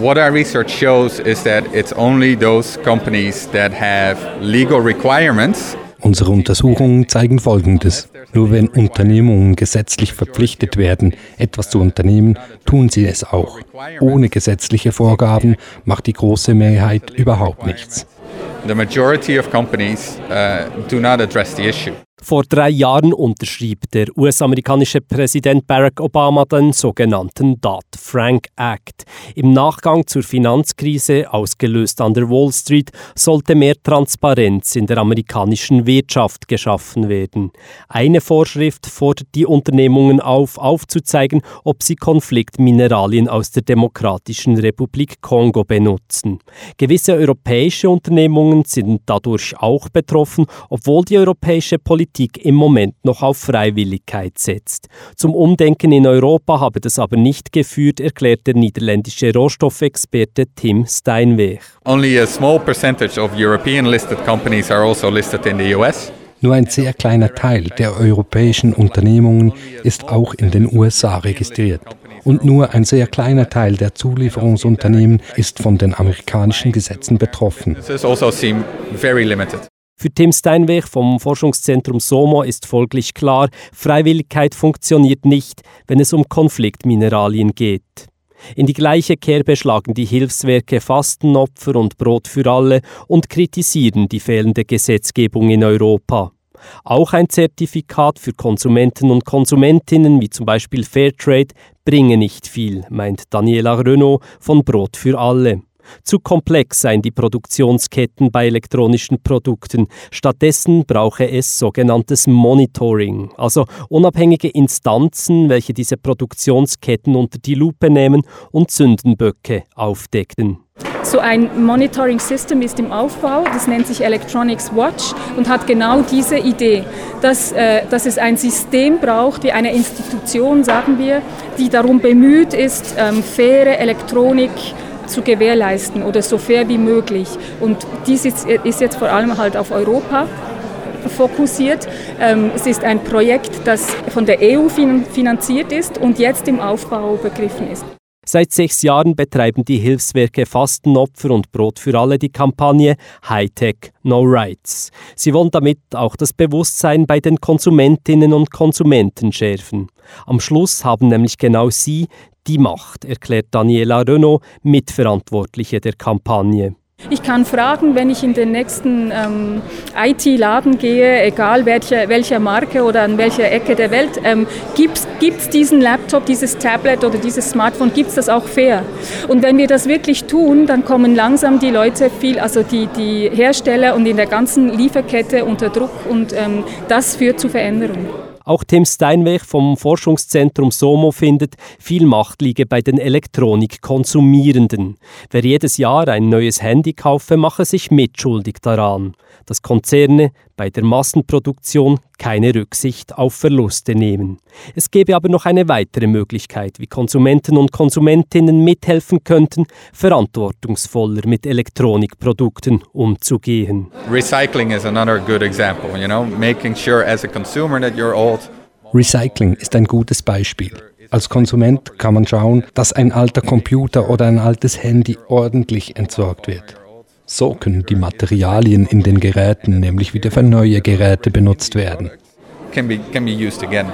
What our research shows is that it's only those companies that have legal requirements Unsere Untersuchungen zeigen Folgendes. Nur wenn Unternehmungen gesetzlich verpflichtet werden, etwas zu unternehmen, tun sie es auch. Ohne gesetzliche Vorgaben macht die große Mehrheit überhaupt nichts. The majority of companies uh, do not address the issue. Vor drei Jahren unterschrieb der US-amerikanische Präsident Barack Obama den sogenannten Dodd-Frank Act. Im Nachgang zur Finanzkrise, ausgelöst an der Wall Street, sollte mehr Transparenz in der amerikanischen Wirtschaft geschaffen werden. Eine Vorschrift fordert die Unternehmungen auf, aufzuzeigen, ob sie Konfliktmineralien aus der Demokratischen Republik Kongo benutzen. Gewisse europäische Unternehmungen sind dadurch auch betroffen, obwohl die europäische Politik Politik im Moment noch auf Freiwilligkeit setzt. Zum Umdenken in Europa habe das aber nicht geführt, erklärt der niederländische Rohstoffexperte Tim Steinweg. Only a small percentage of European listed companies are also listed in the US. Nur ein sehr kleiner Teil der europäischen Unternehmungen ist auch in den USA registriert. Und nur ein sehr kleiner Teil der Zulieferungsunternehmen ist von den amerikanischen Gesetzen betroffen. Für Tim Steinweg vom Forschungszentrum SOMO ist folglich klar, Freiwilligkeit funktioniert nicht, wenn es um Konfliktmineralien geht. In die gleiche Kerbe schlagen die Hilfswerke Fastenopfer und Brot für alle und kritisieren die fehlende Gesetzgebung in Europa. Auch ein Zertifikat für Konsumenten und Konsumentinnen wie zum Beispiel Fairtrade bringe nicht viel, meint Daniela Renault von Brot für alle. Zu komplex seien die Produktionsketten bei elektronischen Produkten. Stattdessen brauche es sogenanntes Monitoring, also unabhängige Instanzen, welche diese Produktionsketten unter die Lupe nehmen und Sündenböcke aufdecken. So ein Monitoring System ist im Aufbau, das nennt sich Electronics Watch und hat genau diese Idee, dass, äh, dass es ein System braucht, wie eine Institution, sagen wir, die darum bemüht ist, ähm, faire Elektronik zu gewährleisten oder so fair wie möglich. Und dies ist, ist jetzt vor allem halt auf Europa fokussiert. Ähm, es ist ein Projekt, das von der EU finanziert ist und jetzt im Aufbau begriffen ist. Seit sechs Jahren betreiben die Hilfswerke Fastenopfer und Brot für alle die Kampagne Hightech No Rights. Sie wollen damit auch das Bewusstsein bei den Konsumentinnen und Konsumenten schärfen. Am Schluss haben nämlich genau sie die Macht, erklärt Daniela Renault, Mitverantwortliche der Kampagne. Ich kann fragen, wenn ich in den nächsten ähm, IT-Laden gehe, egal welche, welcher Marke oder an welcher Ecke der Welt, ähm, gibt es diesen Laptop, dieses Tablet oder dieses Smartphone, gibt es das auch fair? Und wenn wir das wirklich tun, dann kommen langsam die Leute viel, also die, die Hersteller und in der ganzen Lieferkette unter Druck und ähm, das führt zu Veränderungen. Auch Tim Steinweg vom Forschungszentrum SOMO findet, viel Macht liege bei den Elektronikkonsumierenden. Wer jedes Jahr ein neues Handy kaufe, mache sich mitschuldig daran dass Konzerne bei der Massenproduktion keine Rücksicht auf Verluste nehmen. Es gäbe aber noch eine weitere Möglichkeit, wie Konsumenten und Konsumentinnen mithelfen könnten, verantwortungsvoller mit Elektronikprodukten umzugehen. Recycling is another good example, you know, making sure as a consumer that you're old. Recycling ist ein gutes Beispiel. Als Konsument kann man schauen, dass ein alter Computer oder ein altes Handy ordentlich entsorgt wird. So können die Materialien in den Geräten nämlich wieder für neue Geräte benutzt werden. Can be, can be used again.